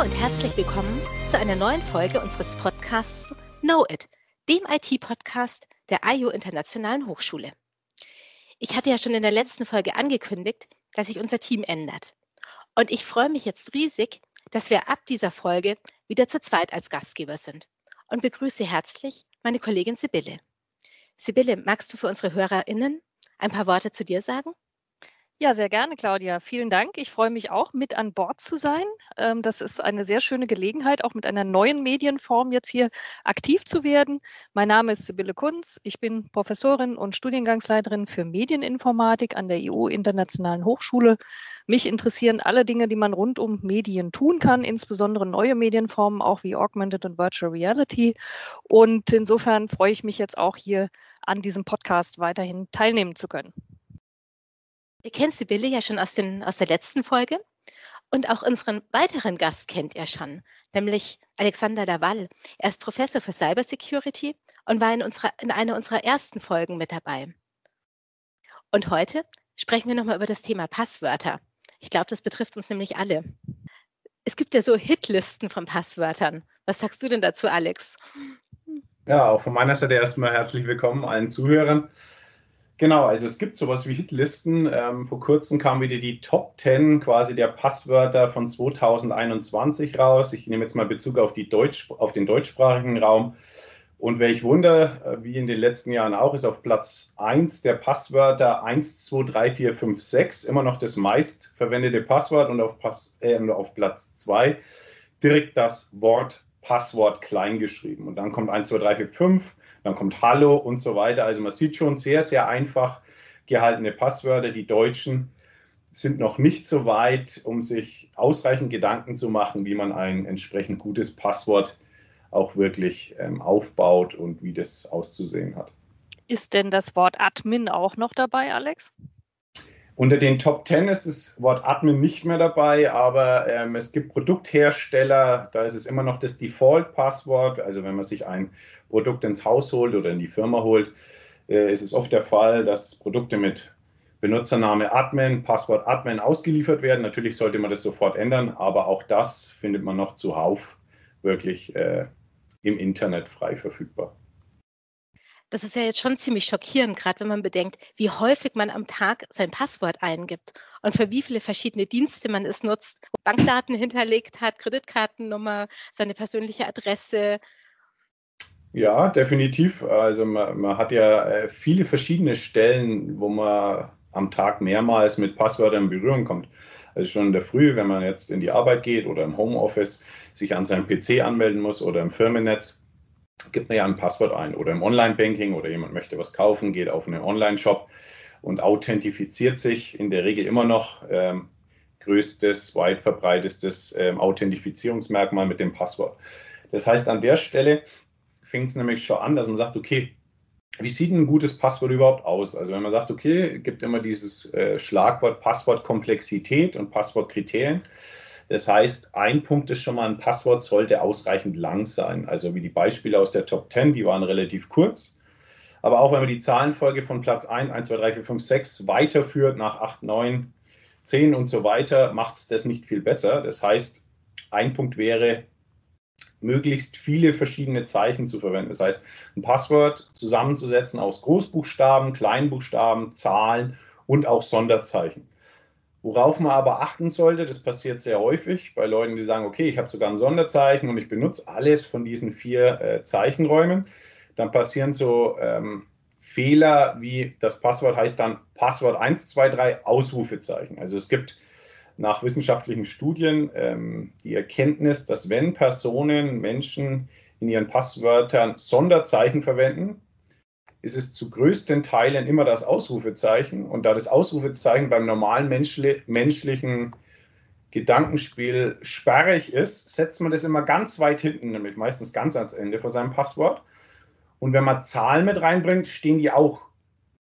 Und herzlich willkommen zu einer neuen Folge unseres Podcasts Know It, dem IT-Podcast der IU Internationalen Hochschule. Ich hatte ja schon in der letzten Folge angekündigt, dass sich unser Team ändert. Und ich freue mich jetzt riesig, dass wir ab dieser Folge wieder zu zweit als Gastgeber sind und begrüße herzlich meine Kollegin Sibylle. Sibylle, magst du für unsere HörerInnen ein paar Worte zu dir sagen? Ja, sehr gerne, Claudia. Vielen Dank. Ich freue mich auch, mit an Bord zu sein. Ähm, das ist eine sehr schöne Gelegenheit, auch mit einer neuen Medienform jetzt hier aktiv zu werden. Mein Name ist Sibylle Kunz. Ich bin Professorin und Studiengangsleiterin für Medieninformatik an der EU Internationalen Hochschule. Mich interessieren alle Dinge, die man rund um Medien tun kann, insbesondere neue Medienformen, auch wie Augmented und Virtual Reality. Und insofern freue ich mich jetzt auch hier an diesem Podcast weiterhin teilnehmen zu können. Ihr kennt Sibylle ja schon aus, den, aus der letzten Folge. Und auch unseren weiteren Gast kennt ihr schon, nämlich Alexander Dawal. Er ist Professor für Cybersecurity und war in, unserer, in einer unserer ersten Folgen mit dabei. Und heute sprechen wir nochmal über das Thema Passwörter. Ich glaube, das betrifft uns nämlich alle. Es gibt ja so Hitlisten von Passwörtern. Was sagst du denn dazu, Alex? Ja, auch von meiner Seite erstmal herzlich willkommen allen Zuhörern. Genau, also es gibt sowas wie Hitlisten. Ähm, vor kurzem kam wieder die Top 10 quasi der Passwörter von 2021 raus. Ich nehme jetzt mal Bezug auf, die Deutsch, auf den deutschsprachigen Raum. Und welch Wunder, äh, wie in den letzten Jahren auch, ist auf Platz 1 der Passwörter 1, 2, 3, 4, 5, 6 immer noch das meistverwendete Passwort und auf, Pass, äh, auf Platz 2 direkt das Wort Passwort klein geschrieben. Und dann kommt 1, 2, 3, 4, 5 dann kommt Hallo und so weiter. Also man sieht schon sehr, sehr einfach gehaltene Passwörter. Die Deutschen sind noch nicht so weit, um sich ausreichend Gedanken zu machen, wie man ein entsprechend gutes Passwort auch wirklich ähm, aufbaut und wie das auszusehen hat. Ist denn das Wort Admin auch noch dabei, Alex? Unter den Top 10 ist das Wort Admin nicht mehr dabei, aber ähm, es gibt Produkthersteller, da ist es immer noch das Default-Passwort. Also wenn man sich ein Produkt ins Haus holt oder in die Firma holt, äh, ist es oft der Fall, dass Produkte mit Benutzername Admin, Passwort Admin ausgeliefert werden. Natürlich sollte man das sofort ändern, aber auch das findet man noch zuhauf wirklich äh, im Internet frei verfügbar das ist ja jetzt schon ziemlich schockierend, gerade wenn man bedenkt, wie häufig man am Tag sein Passwort eingibt und für wie viele verschiedene Dienste man es nutzt, Bankdaten hinterlegt hat, Kreditkartennummer, seine persönliche Adresse. Ja, definitiv. Also man, man hat ja äh, viele verschiedene Stellen, wo man am Tag mehrmals mit Passwörtern in Berührung kommt. Also schon in der Früh, wenn man jetzt in die Arbeit geht oder im Homeoffice sich an seinem PC anmelden muss oder im Firmennetz gibt man ja ein Passwort ein oder im Online-Banking oder jemand möchte was kaufen, geht auf einen Online-Shop und authentifiziert sich in der Regel immer noch ähm, größtes, weit verbreitestes ähm, Authentifizierungsmerkmal mit dem Passwort. Das heißt, an der Stelle fängt es nämlich schon an, dass man sagt, okay, wie sieht ein gutes Passwort überhaupt aus? Also wenn man sagt, okay, gibt immer dieses äh, Schlagwort Passwortkomplexität und Passwortkriterien, das heißt, ein Punkt ist schon mal, ein Passwort sollte ausreichend lang sein. Also wie die Beispiele aus der Top 10, die waren relativ kurz. Aber auch wenn man die Zahlenfolge von Platz 1, 1, 2, 3, 4, 5, 6 weiterführt nach 8, 9, 10 und so weiter, macht es das nicht viel besser. Das heißt, ein Punkt wäre, möglichst viele verschiedene Zeichen zu verwenden. Das heißt, ein Passwort zusammenzusetzen aus Großbuchstaben, Kleinbuchstaben, Zahlen und auch Sonderzeichen. Worauf man aber achten sollte, das passiert sehr häufig bei Leuten, die sagen, okay, ich habe sogar ein Sonderzeichen und ich benutze alles von diesen vier äh, Zeichenräumen, dann passieren so ähm, Fehler wie das Passwort heißt dann Passwort 123 Ausrufezeichen. Also es gibt nach wissenschaftlichen Studien ähm, die Erkenntnis, dass wenn Personen, Menschen in ihren Passwörtern Sonderzeichen verwenden, ist es zu größten Teilen immer das Ausrufezeichen. Und da das Ausrufezeichen beim normalen menschli menschlichen Gedankenspiel sperrig ist, setzt man das immer ganz weit hinten, nämlich meistens ganz ans Ende vor seinem Passwort. Und wenn man Zahlen mit reinbringt, stehen die auch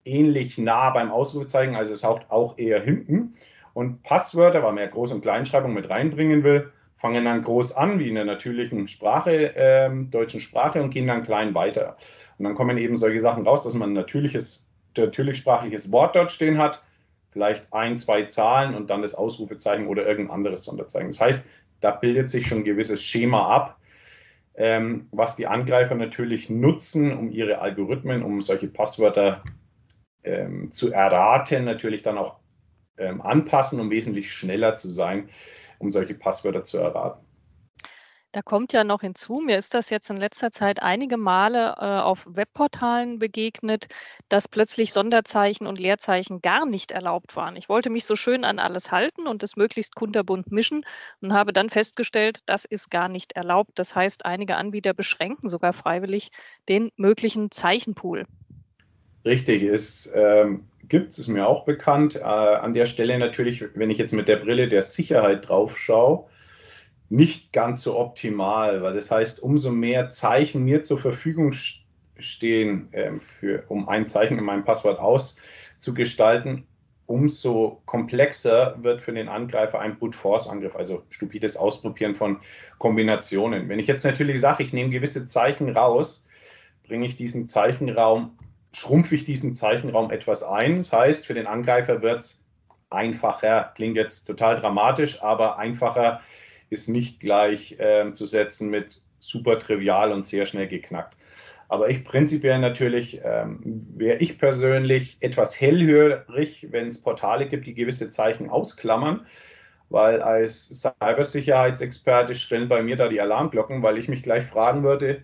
ähnlich nah beim Ausrufezeichen, also es taucht auch eher hinten. Und Passwörter, weil man ja Groß- und Kleinschreibung mit reinbringen will, fangen dann groß an, wie in der natürlichen Sprache, äh, deutschen Sprache, und gehen dann klein weiter. Und dann kommen eben solche Sachen raus, dass man ein natürliches, natürlich sprachliches Wort dort stehen hat, vielleicht ein, zwei Zahlen und dann das Ausrufezeichen oder irgendein anderes Sonderzeichen. Das heißt, da bildet sich schon ein gewisses Schema ab, ähm, was die Angreifer natürlich nutzen, um ihre Algorithmen, um solche Passwörter ähm, zu erraten, natürlich dann auch ähm, anpassen, um wesentlich schneller zu sein, um solche Passwörter zu erraten. Da kommt ja noch hinzu, mir ist das jetzt in letzter Zeit einige Male äh, auf Webportalen begegnet, dass plötzlich Sonderzeichen und Leerzeichen gar nicht erlaubt waren. Ich wollte mich so schön an alles halten und es möglichst kunterbunt mischen und habe dann festgestellt, das ist gar nicht erlaubt. Das heißt, einige Anbieter beschränken sogar freiwillig den möglichen Zeichenpool. Richtig, es ähm, gibt es, ist mir auch bekannt. Äh, an der Stelle natürlich, wenn ich jetzt mit der Brille der Sicherheit drauf schaue, nicht ganz so optimal, weil das heißt, umso mehr Zeichen mir zur Verfügung stehen, äh, für, um ein Zeichen in meinem Passwort auszugestalten, umso komplexer wird für den Angreifer ein Brute Force Angriff, also stupides Ausprobieren von Kombinationen. Wenn ich jetzt natürlich sage, ich nehme gewisse Zeichen raus, bringe ich diesen Zeichenraum, schrumpfe ich diesen Zeichenraum etwas ein. Das heißt, für den Angreifer wird es einfacher, klingt jetzt total dramatisch, aber einfacher, ist nicht gleich äh, zu setzen mit super trivial und sehr schnell geknackt. Aber ich prinzipiell natürlich ähm, wäre ich persönlich etwas hellhörig, wenn es Portale gibt, die gewisse Zeichen ausklammern, weil als Cybersicherheitsexperte stellen bei mir da die Alarmglocken, weil ich mich gleich fragen würde,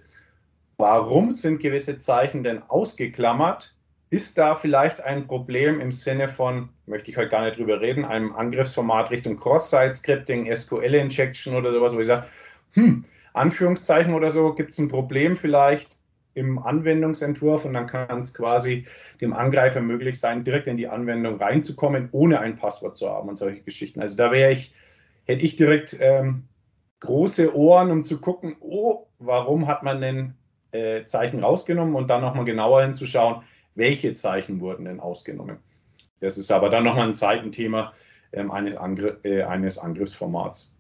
warum sind gewisse Zeichen denn ausgeklammert? Ist da vielleicht ein Problem im Sinne von, möchte ich heute gar nicht drüber reden, einem Angriffsformat Richtung Cross-Site-Scripting, SQL-Injection oder sowas, wo ich sage, hm, Anführungszeichen oder so, gibt es ein Problem vielleicht im Anwendungsentwurf und dann kann es quasi dem Angreifer möglich sein, direkt in die Anwendung reinzukommen, ohne ein Passwort zu haben und solche Geschichten. Also da wäre ich, hätte ich direkt ähm, große Ohren, um zu gucken, oh, warum hat man denn äh, Zeichen rausgenommen und dann nochmal genauer hinzuschauen, welche Zeichen wurden denn ausgenommen. Das ist aber dann nochmal ein Seitenthema ähm, eines, Angr äh, eines Angriffsformats.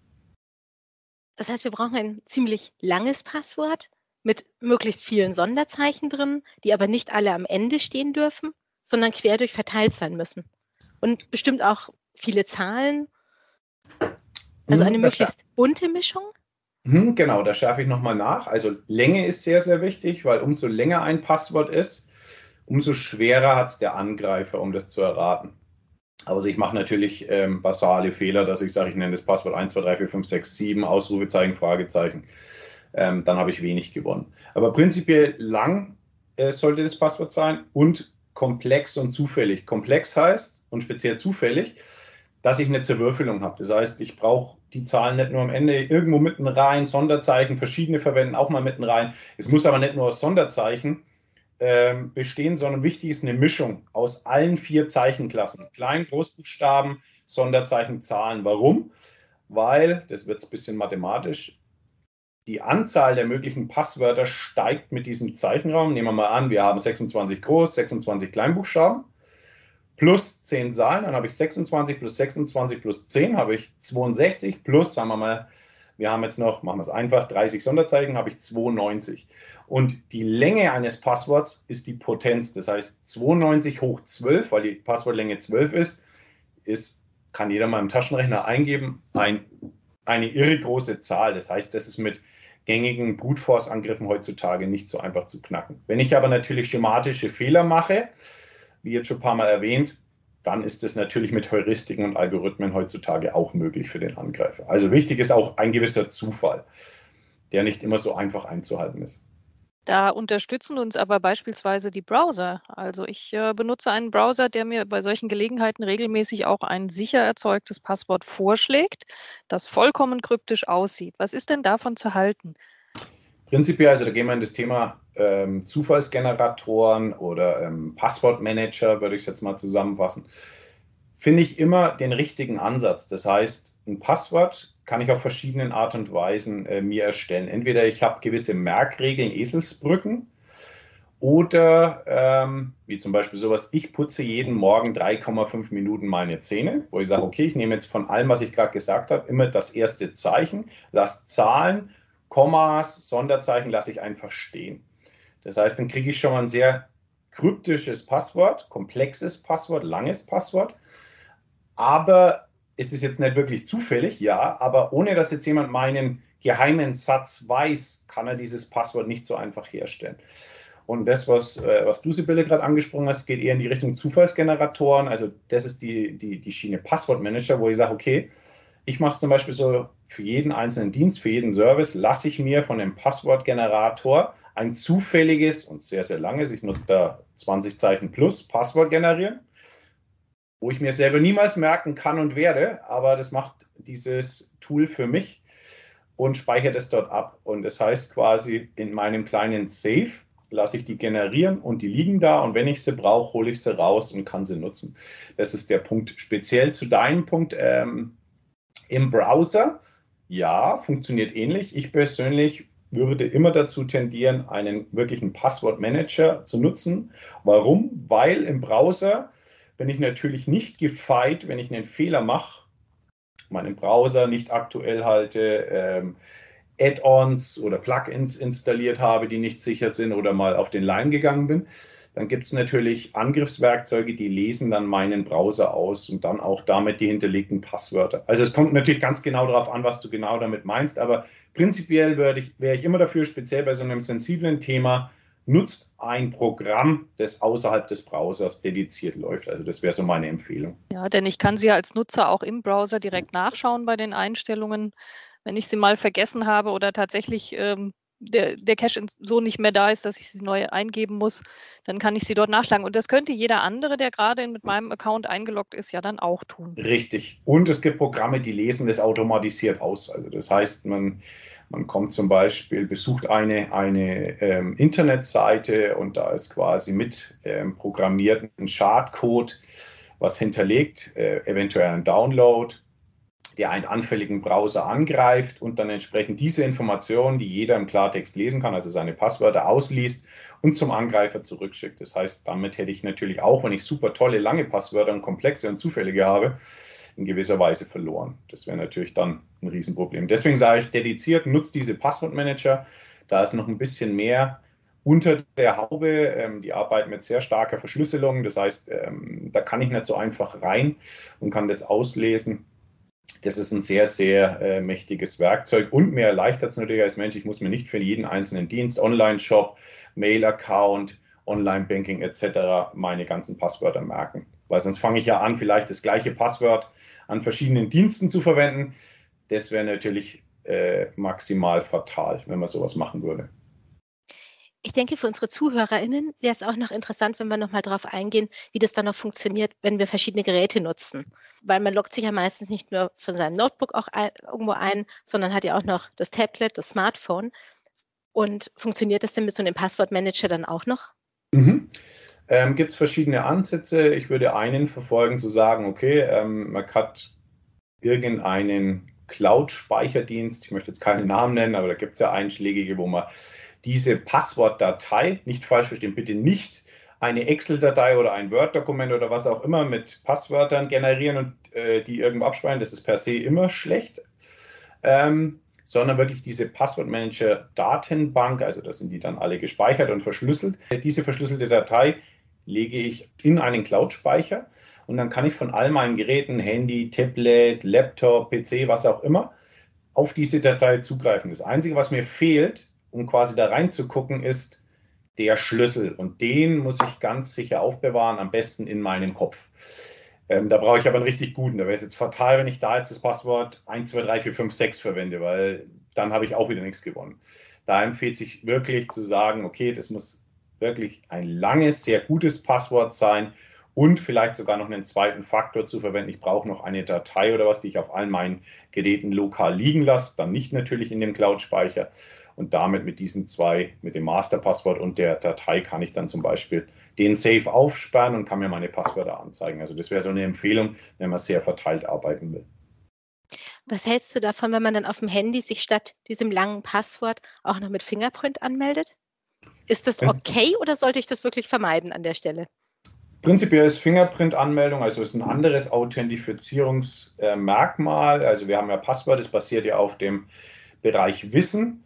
Das heißt, wir brauchen ein ziemlich langes Passwort mit möglichst vielen Sonderzeichen drin, die aber nicht alle am Ende stehen dürfen, sondern quer durch verteilt sein müssen. Und bestimmt auch viele Zahlen. Also hm, eine möglichst bunte Mischung. Hm, genau, da schärfe ich nochmal nach. Also Länge ist sehr, sehr wichtig, weil umso länger ein Passwort ist, umso schwerer hat es der Angreifer, um das zu erraten. Also ich mache natürlich ähm, basale Fehler, dass ich sage, ich nenne das Passwort 1, 2, 3, 4, 5, 6, 7, Ausrufezeichen, Fragezeichen. Ähm, dann habe ich wenig gewonnen. Aber prinzipiell lang äh, sollte das Passwort sein und komplex und zufällig. Komplex heißt und speziell zufällig, dass ich eine Zerwürfelung habe. Das heißt, ich brauche die Zahlen nicht nur am Ende irgendwo mitten rein, Sonderzeichen, verschiedene verwenden auch mal mitten rein. Es muss aber nicht nur aus Sonderzeichen ähm, bestehen, sondern wichtig ist eine Mischung aus allen vier Zeichenklassen. Klein, Großbuchstaben, Sonderzeichen, Zahlen. Warum? Weil, das wird ein bisschen mathematisch, die Anzahl der möglichen Passwörter steigt mit diesem Zeichenraum. Nehmen wir mal an, wir haben 26 Groß, 26 Kleinbuchstaben plus 10 Zahlen, dann habe ich 26 plus 26 plus 10 habe ich 62 plus, sagen wir mal, wir haben jetzt noch, machen wir es einfach, 30 Sonderzeichen, habe ich 92. Und die Länge eines Passworts ist die Potenz. Das heißt, 92 hoch 12, weil die Passwortlänge 12 ist, ist kann jeder mal im Taschenrechner eingeben, ein, eine irre große Zahl. Das heißt, das ist mit gängigen Brute Force Angriffen heutzutage nicht so einfach zu knacken. Wenn ich aber natürlich schematische Fehler mache, wie jetzt schon ein paar Mal erwähnt, dann ist es natürlich mit Heuristiken und Algorithmen heutzutage auch möglich für den Angreifer. Also wichtig ist auch ein gewisser Zufall, der nicht immer so einfach einzuhalten ist. Da unterstützen uns aber beispielsweise die Browser. Also ich äh, benutze einen Browser, der mir bei solchen Gelegenheiten regelmäßig auch ein sicher erzeugtes Passwort vorschlägt, das vollkommen kryptisch aussieht. Was ist denn davon zu halten? Prinzipiell, also da gehen wir in das Thema ähm, Zufallsgeneratoren oder ähm, Passwortmanager, würde ich es jetzt mal zusammenfassen. Finde ich immer den richtigen Ansatz. Das heißt, ein Passwort kann ich auf verschiedenen Art und Weisen äh, mir erstellen. Entweder ich habe gewisse Merkregeln, Eselsbrücken, oder ähm, wie zum Beispiel sowas, ich putze jeden Morgen 3,5 Minuten meine Zähne, wo ich sage, okay, ich nehme jetzt von allem, was ich gerade gesagt habe, immer das erste Zeichen, lasse Zahlen Kommas, Sonderzeichen lasse ich einfach stehen. Das heißt, dann kriege ich schon mal ein sehr kryptisches Passwort, komplexes Passwort, langes Passwort. Aber es ist jetzt nicht wirklich zufällig, ja, aber ohne dass jetzt jemand meinen geheimen Satz weiß, kann er dieses Passwort nicht so einfach herstellen. Und das, was, äh, was du, Sibylle, gerade angesprochen hast, geht eher in die Richtung Zufallsgeneratoren. Also das ist die, die, die Schiene Passwortmanager, wo ich sage, okay, ich mache es zum Beispiel so, für jeden einzelnen Dienst, für jeden Service lasse ich mir von dem Passwortgenerator ein zufälliges und sehr, sehr langes, ich nutze da 20 Zeichen plus, Passwort generieren, wo ich mir selber niemals merken kann und werde, aber das macht dieses Tool für mich und speichere das dort ab. Und das heißt quasi in meinem kleinen Safe lasse ich die generieren und die liegen da und wenn ich sie brauche, hole ich sie raus und kann sie nutzen. Das ist der Punkt. Speziell zu deinem Punkt ähm, im Browser. Ja, funktioniert ähnlich. Ich persönlich würde immer dazu tendieren, einen wirklichen Passwortmanager zu nutzen. Warum? Weil im Browser bin ich natürlich nicht gefeit, wenn ich einen Fehler mache, meinen Browser nicht aktuell halte, ähm, Add-ons oder Plugins installiert habe, die nicht sicher sind oder mal auf den Line gegangen bin. Dann gibt es natürlich Angriffswerkzeuge, die lesen dann meinen Browser aus und dann auch damit die hinterlegten Passwörter. Also es kommt natürlich ganz genau darauf an, was du genau damit meinst, aber prinzipiell wäre ich, wär ich immer dafür, speziell bei so einem sensiblen Thema, nutzt ein Programm, das außerhalb des Browsers dediziert läuft. Also das wäre so meine Empfehlung. Ja, denn ich kann sie als Nutzer auch im Browser direkt nachschauen bei den Einstellungen wenn ich sie mal vergessen habe oder tatsächlich ähm, der, der Cache so nicht mehr da ist, dass ich sie neu eingeben muss, dann kann ich sie dort nachschlagen. Und das könnte jeder andere, der gerade mit meinem Account eingeloggt ist, ja dann auch tun. Richtig. Und es gibt Programme, die lesen das automatisiert aus. Also das heißt, man, man kommt zum Beispiel, besucht eine, eine ähm, Internetseite und da ist quasi mit ähm, programmiert ein was hinterlegt, äh, eventuell ein Download der einen anfälligen Browser angreift und dann entsprechend diese Informationen, die jeder im Klartext lesen kann, also seine Passwörter ausliest und zum Angreifer zurückschickt. Das heißt, damit hätte ich natürlich auch, wenn ich super tolle, lange Passwörter und komplexe und zufällige habe, in gewisser Weise verloren. Das wäre natürlich dann ein Riesenproblem. Deswegen sage ich dediziert, nutzt diese Passwortmanager. Da ist noch ein bisschen mehr unter der Haube. Ähm, die arbeiten mit sehr starker Verschlüsselung. Das heißt, ähm, da kann ich nicht so einfach rein und kann das auslesen. Das ist ein sehr, sehr äh, mächtiges Werkzeug und mir erleichtert es natürlich als Mensch, ich muss mir nicht für jeden einzelnen Dienst, Online-Shop, Mail-Account, Online-Banking etc. meine ganzen Passwörter merken. Weil sonst fange ich ja an, vielleicht das gleiche Passwort an verschiedenen Diensten zu verwenden. Das wäre natürlich äh, maximal fatal, wenn man sowas machen würde. Ich denke, für unsere ZuhörerInnen wäre es auch noch interessant, wenn wir nochmal darauf eingehen, wie das dann noch funktioniert, wenn wir verschiedene Geräte nutzen. Weil man loggt sich ja meistens nicht nur von seinem Notebook auch ein, irgendwo ein, sondern hat ja auch noch das Tablet, das Smartphone. Und funktioniert das denn mit so einem Passwortmanager dann auch noch? Mhm. Ähm, Gibt es verschiedene Ansätze. Ich würde einen verfolgen, zu sagen, okay, ähm, man hat irgendeinen Cloud-Speicherdienst, ich möchte jetzt keinen Namen nennen, aber da gibt es ja einschlägige, wo man diese Passwortdatei, nicht falsch verstehen, bitte nicht eine Excel-Datei oder ein Word-Dokument oder was auch immer mit Passwörtern generieren und äh, die irgendwo abspeichern. Das ist per se immer schlecht. Ähm, sondern wirklich diese Passwortmanager-Datenbank, also da sind die dann alle gespeichert und verschlüsselt. Diese verschlüsselte Datei lege ich in einen Cloud-Speicher und dann kann ich von all meinen Geräten, Handy, Tablet, Laptop, PC, was auch immer, auf diese Datei zugreifen. Das Einzige, was mir fehlt, um quasi da reinzugucken, ist der Schlüssel. Und den muss ich ganz sicher aufbewahren, am besten in meinem Kopf. Ähm, da brauche ich aber einen richtig guten. Da wäre es jetzt fatal, wenn ich da jetzt das Passwort 1, 2, 3, 4, 5, 6 verwende, weil dann habe ich auch wieder nichts gewonnen. Da empfiehlt sich wirklich zu sagen, okay, das muss wirklich ein langes, sehr gutes Passwort sein und vielleicht sogar noch einen zweiten Faktor zu verwenden. Ich brauche noch eine Datei oder was, die ich auf allen meinen Geräten lokal liegen lasse, dann nicht natürlich in dem Cloud-Speicher. Und damit mit diesen zwei, mit dem Masterpasswort und der Datei, kann ich dann zum Beispiel den Safe aufsperren und kann mir meine Passwörter anzeigen. Also das wäre so eine Empfehlung, wenn man sehr verteilt arbeiten will. Was hältst du davon, wenn man dann auf dem Handy sich statt diesem langen Passwort auch noch mit Fingerprint anmeldet? Ist das okay oder sollte ich das wirklich vermeiden an der Stelle? Prinzipiell ist Fingerprint-Anmeldung, also ist ein anderes Authentifizierungsmerkmal. Also wir haben ja Passwort, das basiert ja auf dem Bereich Wissen.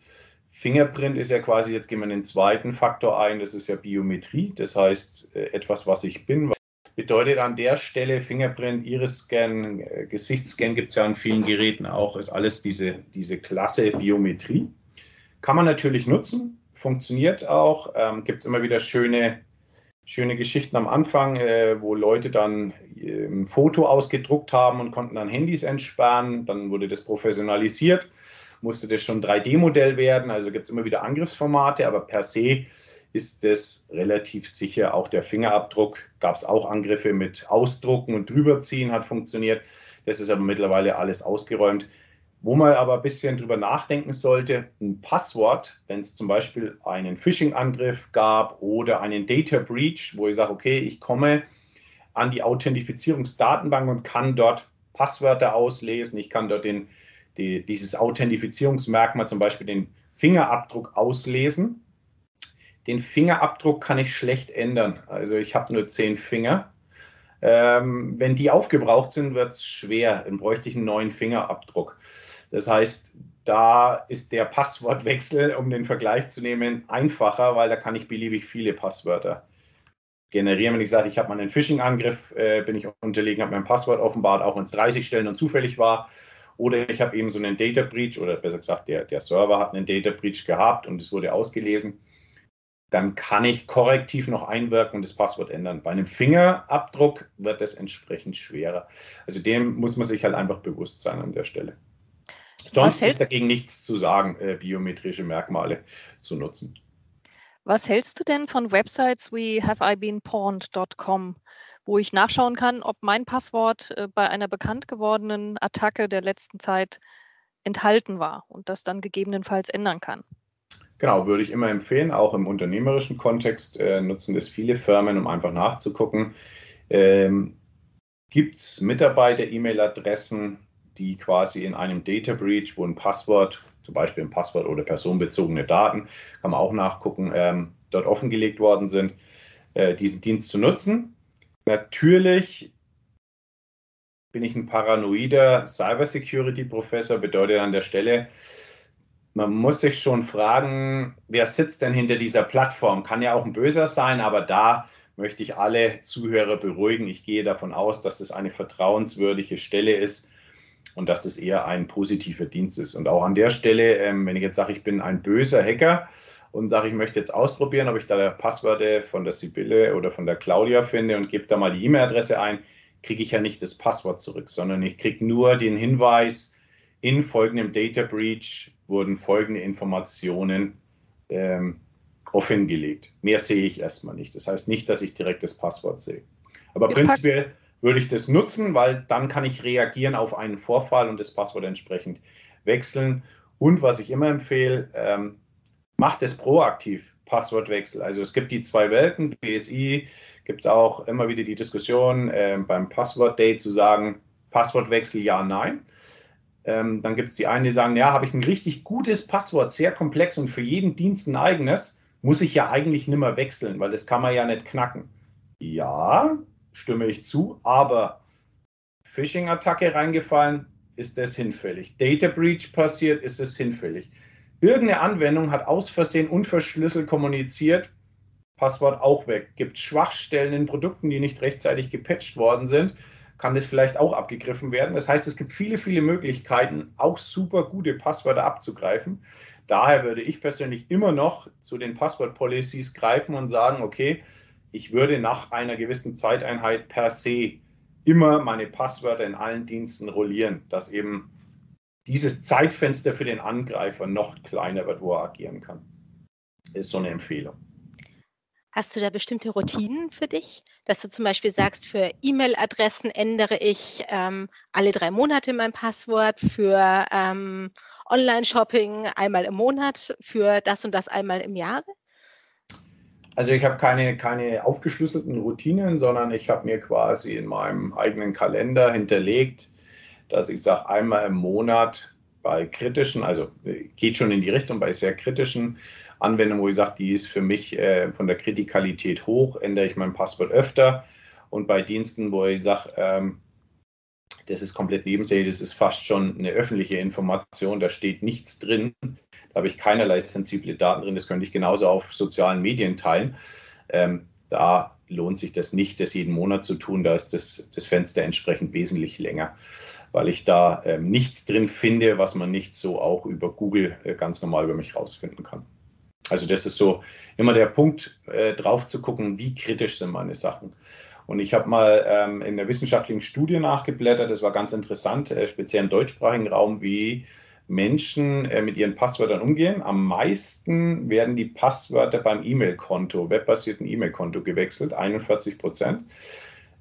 Fingerprint ist ja quasi, jetzt gehen wir in den zweiten Faktor ein, das ist ja Biometrie, das heißt äh, etwas, was ich bin, Bedeutet an der Stelle Fingerprint, Iris-Scan, äh, Gesichtsscan gibt es ja an vielen Geräten auch, ist alles diese, diese Klasse Biometrie. Kann man natürlich nutzen, funktioniert auch, ähm, gibt es immer wieder schöne, schöne Geschichten am Anfang, äh, wo Leute dann äh, ein Foto ausgedruckt haben und konnten dann Handys entsperren. Dann wurde das professionalisiert, musste das schon 3D-Modell werden, also gibt es immer wieder Angriffsformate, aber per se ist es relativ sicher. Auch der Fingerabdruck gab es auch Angriffe mit Ausdrucken und Drüberziehen hat funktioniert. Das ist aber mittlerweile alles ausgeräumt. Wo man aber ein bisschen drüber nachdenken sollte, ein Passwort, wenn es zum Beispiel einen Phishing-Angriff gab oder einen Data Breach, wo ich sage, okay, ich komme an die Authentifizierungsdatenbank und kann dort Passwörter auslesen, ich kann dort den, die, dieses Authentifizierungsmerkmal, zum Beispiel den Fingerabdruck auslesen den Fingerabdruck kann ich schlecht ändern. Also ich habe nur zehn Finger. Ähm, wenn die aufgebraucht sind, wird es schwer. Dann bräuchte ich einen neuen Fingerabdruck. Das heißt, da ist der Passwortwechsel, um den Vergleich zu nehmen, einfacher, weil da kann ich beliebig viele Passwörter generieren. Wenn ich sage, ich habe mal einen Phishing-Angriff, äh, bin ich unterlegen, habe mein Passwort offenbart, auch wenn es 30 Stellen und zufällig war. Oder ich habe eben so einen Data Breach, oder besser gesagt, der, der Server hat einen Data Breach gehabt und es wurde ausgelesen dann kann ich korrektiv noch einwirken und das Passwort ändern. Bei einem Fingerabdruck wird das entsprechend schwerer. Also dem muss man sich halt einfach bewusst sein an der Stelle. Sonst ist dagegen nichts zu sagen, äh, biometrische Merkmale zu nutzen. Was hältst du denn von Websites wie haveibeenpawned.com, wo ich nachschauen kann, ob mein Passwort äh, bei einer bekannt gewordenen Attacke der letzten Zeit enthalten war und das dann gegebenenfalls ändern kann? Genau, würde ich immer empfehlen. Auch im unternehmerischen Kontext äh, nutzen das viele Firmen, um einfach nachzugucken. Ähm, Gibt es Mitarbeiter-E-Mail-Adressen, die quasi in einem Data Breach, wo ein Passwort, zum Beispiel ein Passwort oder personenbezogene Daten, kann man auch nachgucken, ähm, dort offengelegt worden sind, äh, diesen Dienst zu nutzen. Natürlich bin ich ein paranoider Cybersecurity-Professor, bedeutet an der Stelle, man muss sich schon fragen, wer sitzt denn hinter dieser Plattform? Kann ja auch ein Böser sein, aber da möchte ich alle Zuhörer beruhigen. Ich gehe davon aus, dass das eine vertrauenswürdige Stelle ist und dass das eher ein positiver Dienst ist. Und auch an der Stelle, ähm, wenn ich jetzt sage, ich bin ein böser Hacker und sage, ich möchte jetzt ausprobieren, ob ich da Passwörter von der Sibylle oder von der Claudia finde und gebe da mal die E-Mail-Adresse ein, kriege ich ja nicht das Passwort zurück, sondern ich kriege nur den Hinweis, in folgendem Data Breach wurden folgende Informationen ähm, offengelegt. Mehr sehe ich erstmal nicht. Das heißt nicht, dass ich direkt das Passwort sehe. Aber ich prinzipiell würde ich das nutzen, weil dann kann ich reagieren auf einen Vorfall und das Passwort entsprechend wechseln. Und was ich immer empfehle, ähm, macht es proaktiv, Passwortwechsel. Also es gibt die zwei Welten, BSI gibt es auch immer wieder die Diskussion äh, beim Passwort-Day zu sagen, Passwortwechsel ja, nein. Ähm, dann gibt es die einen, die sagen, ja, habe ich ein richtig gutes Passwort, sehr komplex und für jeden Dienst ein eigenes, muss ich ja eigentlich nicht mehr wechseln, weil das kann man ja nicht knacken. Ja, stimme ich zu, aber Phishing-Attacke reingefallen, ist das hinfällig. Data Breach passiert, ist es hinfällig. Irgendeine Anwendung hat aus Versehen unverschlüsselt kommuniziert, Passwort auch weg. Gibt Schwachstellen in Produkten, die nicht rechtzeitig gepatcht worden sind kann das vielleicht auch abgegriffen werden. Das heißt, es gibt viele, viele Möglichkeiten, auch super gute Passwörter abzugreifen. Daher würde ich persönlich immer noch zu den Passwort-Policies greifen und sagen, okay, ich würde nach einer gewissen Zeiteinheit per se immer meine Passwörter in allen Diensten rollieren, dass eben dieses Zeitfenster für den Angreifer noch kleiner wird, wo er agieren kann. Ist so eine Empfehlung. Hast du da bestimmte Routinen für dich, dass du zum Beispiel sagst, für E-Mail-Adressen ändere ich ähm, alle drei Monate mein Passwort, für ähm, Online-Shopping einmal im Monat, für das und das einmal im Jahr? Also ich habe keine, keine aufgeschlüsselten Routinen, sondern ich habe mir quasi in meinem eigenen Kalender hinterlegt, dass ich sage, einmal im Monat bei kritischen, also geht schon in die Richtung, bei sehr kritischen Anwendung, wo ich sage, die ist für mich äh, von der Kritikalität hoch, ändere ich mein Passwort öfter. Und bei Diensten, wo ich sage, ähm, das ist komplett nebensächlich, das ist fast schon eine öffentliche Information, da steht nichts drin, da habe ich keinerlei sensible Daten drin, das könnte ich genauso auf sozialen Medien teilen. Ähm, da lohnt sich das nicht, das jeden Monat zu tun. Da ist das, das Fenster entsprechend wesentlich länger, weil ich da ähm, nichts drin finde, was man nicht so auch über Google äh, ganz normal über mich rausfinden kann. Also das ist so immer der Punkt, äh, drauf zu gucken, wie kritisch sind meine Sachen. Und ich habe mal ähm, in der wissenschaftlichen Studie nachgeblättert, das war ganz interessant, äh, speziell im deutschsprachigen Raum, wie Menschen äh, mit ihren Passwörtern umgehen. Am meisten werden die Passwörter beim E-Mail-Konto, webbasierten E-Mail-Konto gewechselt, 41 Prozent.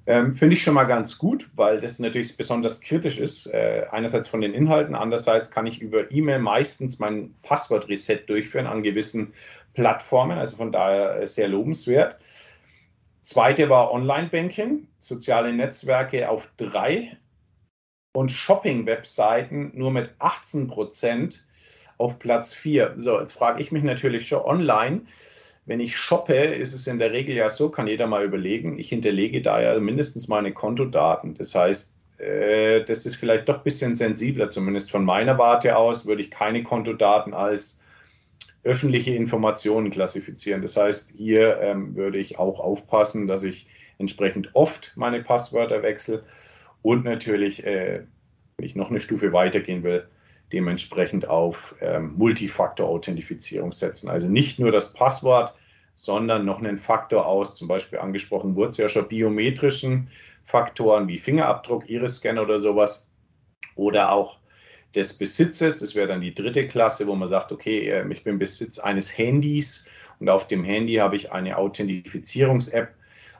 Ähm, Finde ich schon mal ganz gut, weil das natürlich besonders kritisch ist. Äh, einerseits von den Inhalten, andererseits kann ich über E-Mail meistens mein Passwort-Reset durchführen an gewissen Plattformen, also von daher sehr lobenswert. Zweite war Online-Banking, soziale Netzwerke auf drei und Shopping-Webseiten nur mit 18 Prozent auf Platz 4. So, jetzt frage ich mich natürlich schon online, wenn ich shoppe, ist es in der Regel ja so, kann jeder mal überlegen, ich hinterlege da ja mindestens meine Kontodaten. Das heißt, äh, das ist vielleicht doch ein bisschen sensibler, zumindest von meiner Warte aus, würde ich keine Kontodaten als öffentliche Informationen klassifizieren. Das heißt, hier ähm, würde ich auch aufpassen, dass ich entsprechend oft meine Passwörter wechsle und natürlich, äh, wenn ich noch eine Stufe weitergehen will, dementsprechend auf ähm, Multifaktor-Authentifizierung setzen. Also nicht nur das Passwort, sondern noch einen Faktor aus, zum Beispiel angesprochen wurde es ja schon biometrischen Faktoren wie Fingerabdruck, Iris-Scan oder sowas oder auch des Besitzes. Das wäre dann die dritte Klasse, wo man sagt, okay, ähm, ich bin Besitz eines Handys und auf dem Handy habe ich eine Authentifizierungs-App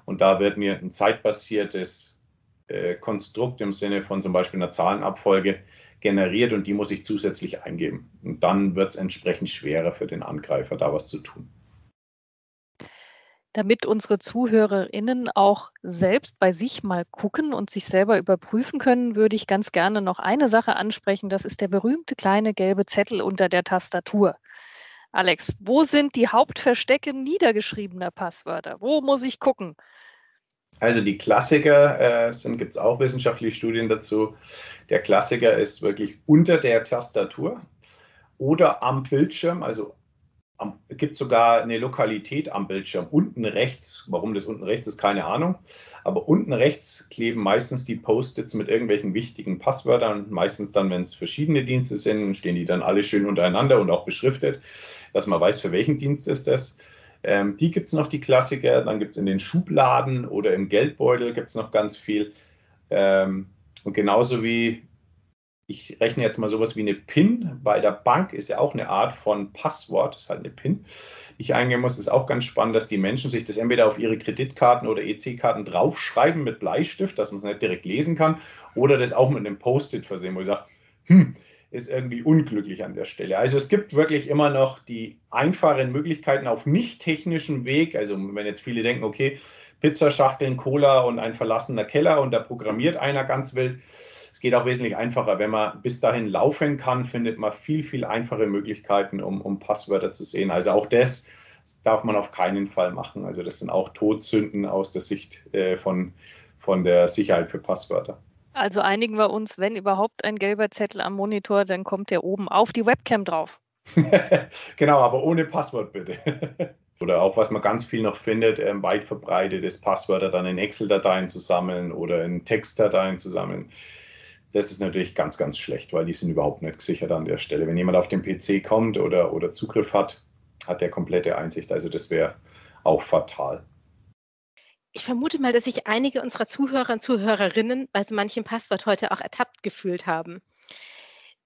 und da wird mir ein zeitbasiertes äh, Konstrukt im Sinne von zum Beispiel einer Zahlenabfolge generiert und die muss ich zusätzlich eingeben. Und dann wird es entsprechend schwerer für den Angreifer, da was zu tun. Damit unsere ZuhörerInnen auch selbst bei sich mal gucken und sich selber überprüfen können, würde ich ganz gerne noch eine Sache ansprechen. Das ist der berühmte kleine gelbe Zettel unter der Tastatur. Alex, wo sind die Hauptverstecke niedergeschriebener Passwörter? Wo muss ich gucken? Also die Klassiker äh, sind, gibt es auch wissenschaftliche Studien dazu. Der Klassiker ist wirklich unter der Tastatur oder am Bildschirm, also es gibt sogar eine Lokalität am Bildschirm, unten rechts. Warum das unten rechts ist, keine Ahnung. Aber unten rechts kleben meistens die Post-its mit irgendwelchen wichtigen Passwörtern. Meistens dann, wenn es verschiedene Dienste sind, stehen die dann alle schön untereinander und auch beschriftet, dass man weiß, für welchen Dienst ist das. Ähm, die gibt es noch, die Klassiker. Dann gibt es in den Schubladen oder im Geldbeutel gibt es noch ganz viel. Ähm, und genauso wie, ich rechne jetzt mal sowas wie eine PIN. Bei der Bank ist ja auch eine Art von Passwort, ist halt eine PIN, die ich eingeben muss. Ist auch ganz spannend, dass die Menschen sich das entweder auf ihre Kreditkarten oder EC-Karten draufschreiben mit Bleistift, dass man es nicht direkt lesen kann, oder das auch mit einem Post-it versehen, wo ich sage, hm, ist irgendwie unglücklich an der Stelle. Also es gibt wirklich immer noch die einfachen Möglichkeiten auf nicht technischem Weg. Also wenn jetzt viele denken, okay, Pizzaschachteln, Cola und ein verlassener Keller und da programmiert einer ganz wild. Es geht auch wesentlich einfacher. Wenn man bis dahin laufen kann, findet man viel, viel einfache Möglichkeiten, um, um Passwörter zu sehen. Also auch das darf man auf keinen Fall machen. Also das sind auch Todsünden aus der Sicht äh, von, von der Sicherheit für Passwörter. Also einigen wir uns, wenn überhaupt ein gelber Zettel am Monitor, dann kommt der oben auf die Webcam drauf. genau, aber ohne Passwort bitte. oder auch, was man ganz viel noch findet, ähm, weit verbreitet ist, Passwörter dann in Excel-Dateien zu sammeln oder in Textdateien zu sammeln. Das ist natürlich ganz, ganz schlecht, weil die sind überhaupt nicht gesichert an der Stelle. Wenn jemand auf den PC kommt oder, oder Zugriff hat, hat der komplette Einsicht. Also das wäre auch fatal. Ich vermute mal, dass sich einige unserer Zuhörer und Zuhörerinnen bei so manchem Passwort heute auch ertappt gefühlt haben.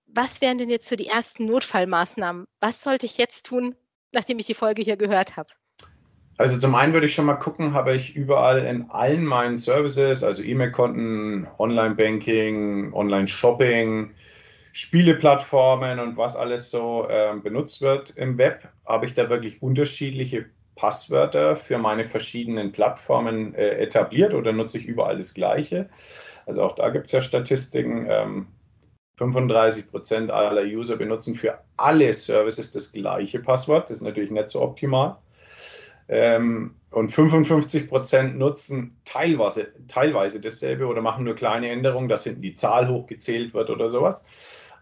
Was wären denn jetzt so die ersten Notfallmaßnahmen? Was sollte ich jetzt tun, nachdem ich die Folge hier gehört habe? Also zum einen würde ich schon mal gucken, habe ich überall in allen meinen Services, also E-Mail-Konten, Online-Banking, Online-Shopping, Spieleplattformen und was alles so äh, benutzt wird im Web, habe ich da wirklich unterschiedliche Passwörter für meine verschiedenen Plattformen äh, etabliert oder nutze ich überall das Gleiche? Also auch da gibt es ja Statistiken. Ähm, 35 Prozent aller User benutzen für alle Services das gleiche Passwort. Das ist natürlich nicht so optimal. Ähm, und 55 Prozent nutzen teilweise, teilweise dasselbe oder machen nur kleine Änderungen, dass hinten die Zahl hochgezählt wird oder sowas.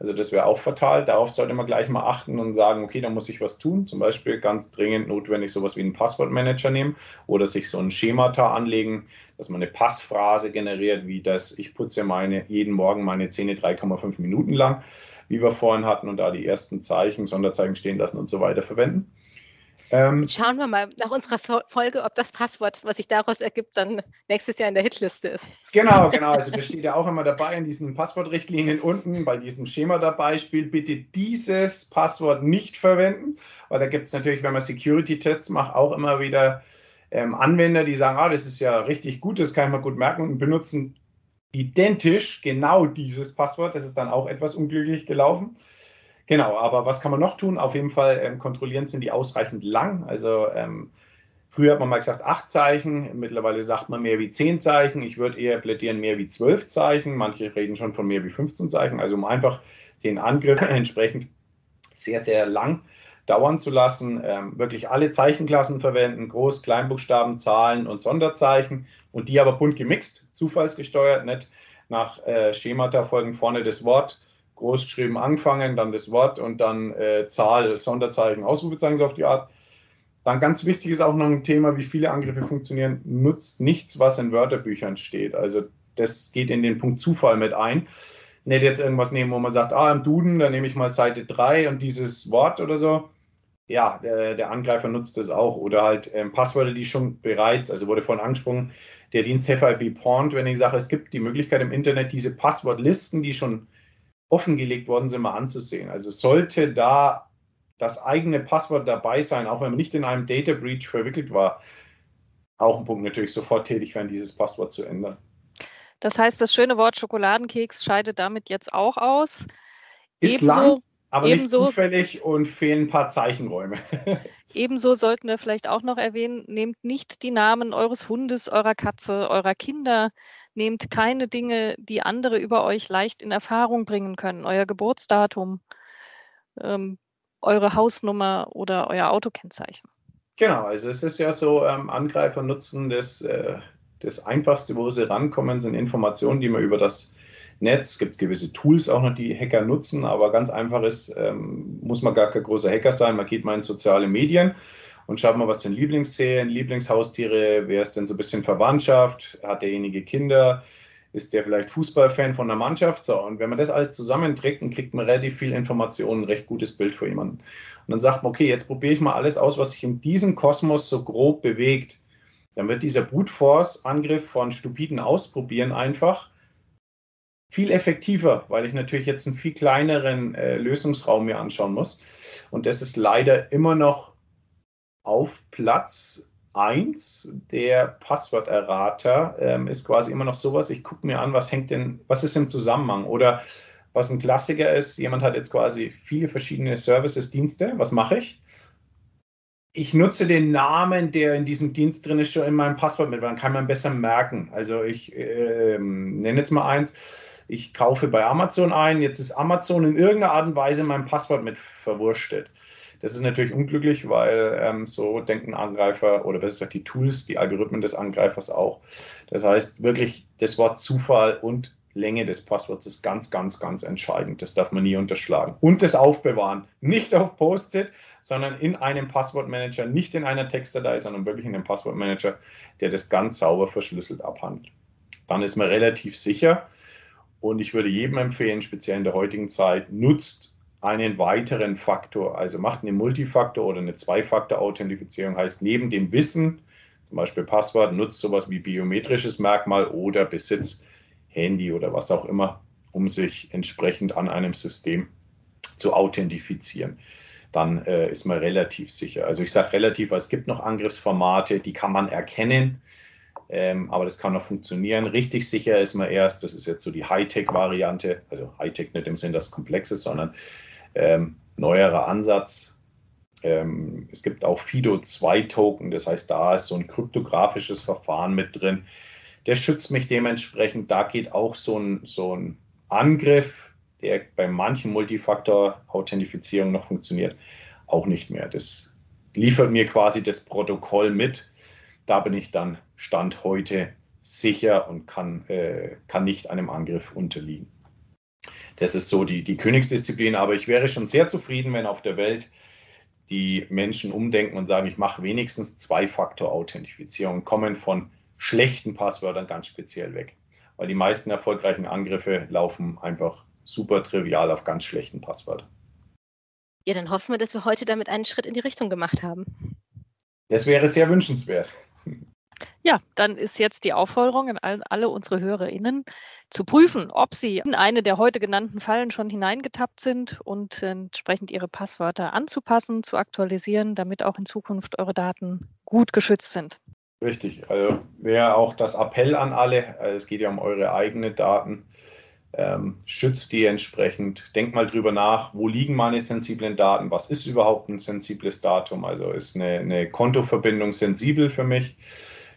Also das wäre auch fatal. Darauf sollte man gleich mal achten und sagen, okay, da muss ich was tun. Zum Beispiel ganz dringend notwendig sowas wie einen Passwortmanager nehmen oder sich so ein Schemata anlegen, dass man eine Passphrase generiert, wie das, ich putze meine, jeden Morgen meine Zähne 3,5 Minuten lang, wie wir vorhin hatten und da die ersten Zeichen, Sonderzeichen stehen lassen und so weiter verwenden. Ähm, Schauen wir mal nach unserer Folge, ob das Passwort, was sich daraus ergibt, dann nächstes Jahr in der Hitliste ist. Genau, genau. Also das steht ja auch immer dabei in diesen Passwortrichtlinien unten, bei diesem Schema dabei spielt, bitte dieses Passwort nicht verwenden, weil da gibt es natürlich, wenn man Security-Tests macht, auch immer wieder ähm, Anwender, die sagen, ah, das ist ja richtig gut, das kann ich mal gut merken und benutzen identisch genau dieses Passwort. Das ist dann auch etwas unglücklich gelaufen. Genau, aber was kann man noch tun? Auf jeden Fall ähm, kontrollieren, sind die ausreichend lang. Also ähm, früher hat man mal gesagt acht Zeichen, mittlerweile sagt man mehr wie zehn Zeichen. Ich würde eher plädieren mehr wie zwölf Zeichen. Manche reden schon von mehr wie 15 Zeichen. Also um einfach den Angriff entsprechend sehr, sehr lang dauern zu lassen, ähm, wirklich alle Zeichenklassen verwenden, Groß-, Kleinbuchstaben, Zahlen und Sonderzeichen und die aber bunt gemixt, zufallsgesteuert, nicht nach äh, Schemata folgen vorne das Wort, großgeschrieben anfangen, dann das Wort und dann äh, Zahl, Sonderzeichen, Ausrufezeichen so auf die Art. Dann ganz wichtig ist auch noch ein Thema, wie viele Angriffe funktionieren, nutzt nichts, was in Wörterbüchern steht. Also das geht in den Punkt Zufall mit ein. Nicht jetzt irgendwas nehmen, wo man sagt, ah, im Duden, da nehme ich mal Seite 3 und dieses Wort oder so. Ja, der, der Angreifer nutzt das auch. Oder halt ähm, Passwörter, die schon bereits, also wurde vorhin angesprochen, der Dienst FIB Pond, wenn ich sage, es gibt die Möglichkeit im Internet, diese Passwortlisten, die schon offengelegt worden sind, mal anzusehen. Also sollte da das eigene Passwort dabei sein, auch wenn man nicht in einem Data Breach verwickelt war, auch ein Punkt natürlich sofort tätig werden, dieses Passwort zu ändern. Das heißt, das schöne Wort Schokoladenkeks scheidet damit jetzt auch aus. Ist ebenso, lang, aber ebenso, nicht zufällig und fehlen ein paar Zeichenräume. ebenso sollten wir vielleicht auch noch erwähnen, nehmt nicht die Namen eures Hundes, eurer Katze, eurer Kinder, Nehmt keine Dinge, die andere über euch leicht in Erfahrung bringen können. Euer Geburtsdatum, ähm, eure Hausnummer oder euer Autokennzeichen. Genau, also es ist ja so, ähm, Angreifer nutzen das, äh, das Einfachste, wo sie rankommen, sind Informationen, die man über das Netz, es gibt gewisse Tools auch noch, die Hacker nutzen, aber ganz einfach ist, ähm, muss man gar kein großer Hacker sein, man geht mal in soziale Medien und schaut mal, was sind Lieblingsserien, Lieblingshaustiere, wer ist denn so ein bisschen Verwandtschaft, hat derjenige Kinder, ist der vielleicht Fußballfan von der Mannschaft? So, und wenn man das alles zusammenträgt, dann kriegt man relativ viel Informationen, ein recht gutes Bild für jemanden. Und dann sagt man, okay, jetzt probiere ich mal alles aus, was sich in diesem Kosmos so grob bewegt. Dann wird dieser Brute Force-Angriff von stupiden Ausprobieren einfach viel effektiver, weil ich natürlich jetzt einen viel kleineren äh, Lösungsraum mir anschauen muss. Und das ist leider immer noch auf Platz 1 der Passworterrater ähm, ist quasi immer noch sowas. Ich gucke mir an, was hängt denn, was ist im Zusammenhang? Oder was ein Klassiker ist, jemand hat jetzt quasi viele verschiedene Services, Dienste. Was mache ich? Ich nutze den Namen, der in diesem Dienst drin ist, schon in meinem Passwort mit, dann kann man besser merken. Also ich äh, nenne jetzt mal eins. Ich kaufe bei Amazon ein, jetzt ist Amazon in irgendeiner Art und Weise mein Passwort mit verwurstet. Das ist natürlich unglücklich, weil ähm, so denken Angreifer oder besser gesagt die Tools, die Algorithmen des Angreifers auch. Das heißt wirklich, das Wort Zufall und Länge des Passworts ist ganz, ganz, ganz entscheidend. Das darf man nie unterschlagen. Und das Aufbewahren. Nicht auf Post-it, sondern in einem Passwortmanager, nicht in einer Textdatei, sondern wirklich in einem Passwortmanager, der das ganz sauber verschlüsselt abhandelt. Dann ist man relativ sicher. Und ich würde jedem empfehlen, speziell in der heutigen Zeit, nutzt einen weiteren Faktor. Also macht eine Multifaktor- oder eine Zwei-Faktor-Authentifizierung, heißt neben dem Wissen, zum Beispiel Passwort, nutzt sowas wie biometrisches Merkmal oder Besitz, Handy oder was auch immer, um sich entsprechend an einem System zu authentifizieren. Dann äh, ist man relativ sicher. Also ich sage relativ, weil es gibt noch Angriffsformate, die kann man erkennen. Ähm, aber das kann noch funktionieren. Richtig sicher ist man erst, das ist jetzt so die Hightech-Variante, also Hightech nicht im Sinn, dass es komplex ist, sondern ähm, neuerer Ansatz. Ähm, es gibt auch FIDO2-Token, das heißt, da ist so ein kryptografisches Verfahren mit drin. Der schützt mich dementsprechend. Da geht auch so ein, so ein Angriff, der bei manchen Multifaktor-Authentifizierungen noch funktioniert, auch nicht mehr. Das liefert mir quasi das Protokoll mit. Da bin ich dann Stand heute sicher und kann, äh, kann nicht einem Angriff unterliegen. Das ist so die, die Königsdisziplin, aber ich wäre schon sehr zufrieden, wenn auf der Welt die Menschen umdenken und sagen, ich mache wenigstens Zwei-Faktor-Authentifizierung, kommen von schlechten Passwörtern ganz speziell weg. Weil die meisten erfolgreichen Angriffe laufen einfach super trivial auf ganz schlechten Passwörtern. Ja, dann hoffen wir, dass wir heute damit einen Schritt in die Richtung gemacht haben. Das wäre sehr wünschenswert. Ja, dann ist jetzt die Aufforderung an alle unsere HörerInnen zu prüfen, ob sie in eine der heute genannten Fallen schon hineingetappt sind und entsprechend ihre Passwörter anzupassen, zu aktualisieren, damit auch in Zukunft eure Daten gut geschützt sind. Richtig, also wäre auch das Appell an alle, also es geht ja um eure eigenen Daten, ähm, schützt die entsprechend, denkt mal drüber nach, wo liegen meine sensiblen Daten, was ist überhaupt ein sensibles Datum, also ist eine, eine Kontoverbindung sensibel für mich,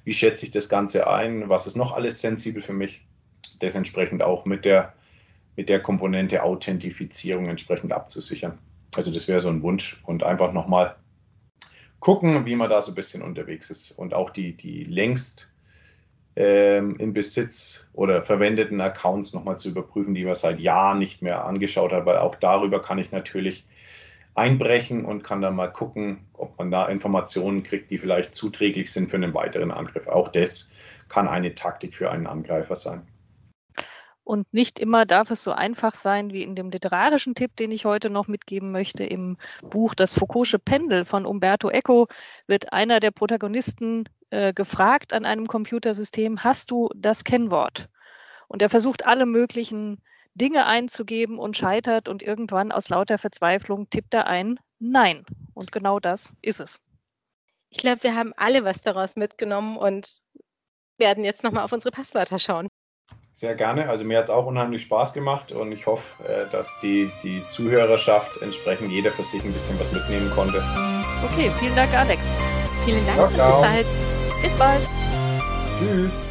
wie schätze ich das Ganze ein, was ist noch alles sensibel für mich, das entsprechend auch mit der, mit der Komponente Authentifizierung entsprechend abzusichern. Also das wäre so ein Wunsch und einfach nochmal gucken, wie man da so ein bisschen unterwegs ist und auch die, die längst ähm, im Besitz oder verwendeten Accounts nochmal zu überprüfen, die man seit Jahren nicht mehr angeschaut hat, weil auch darüber kann ich natürlich einbrechen und kann dann mal gucken, ob man da Informationen kriegt, die vielleicht zuträglich sind für einen weiteren Angriff. Auch das kann eine Taktik für einen Angreifer sein. Und nicht immer darf es so einfach sein wie in dem literarischen Tipp, den ich heute noch mitgeben möchte. Im Buch Das Foucault'sche Pendel von Umberto Eco wird einer der Protagonisten äh, gefragt an einem Computersystem, hast du das Kennwort? Und er versucht alle möglichen Dinge einzugeben und scheitert und irgendwann aus lauter Verzweiflung tippt er ein Nein. Und genau das ist es. Ich glaube, wir haben alle was daraus mitgenommen und werden jetzt nochmal auf unsere Passwörter schauen. Sehr gerne. Also mir hat es auch unheimlich Spaß gemacht und ich hoffe, äh, dass die, die Zuhörerschaft entsprechend jeder für sich ein bisschen was mitnehmen konnte. Okay, vielen Dank, Alex. Vielen Dank ciao, ciao. bis bald. Bis bald. Tschüss.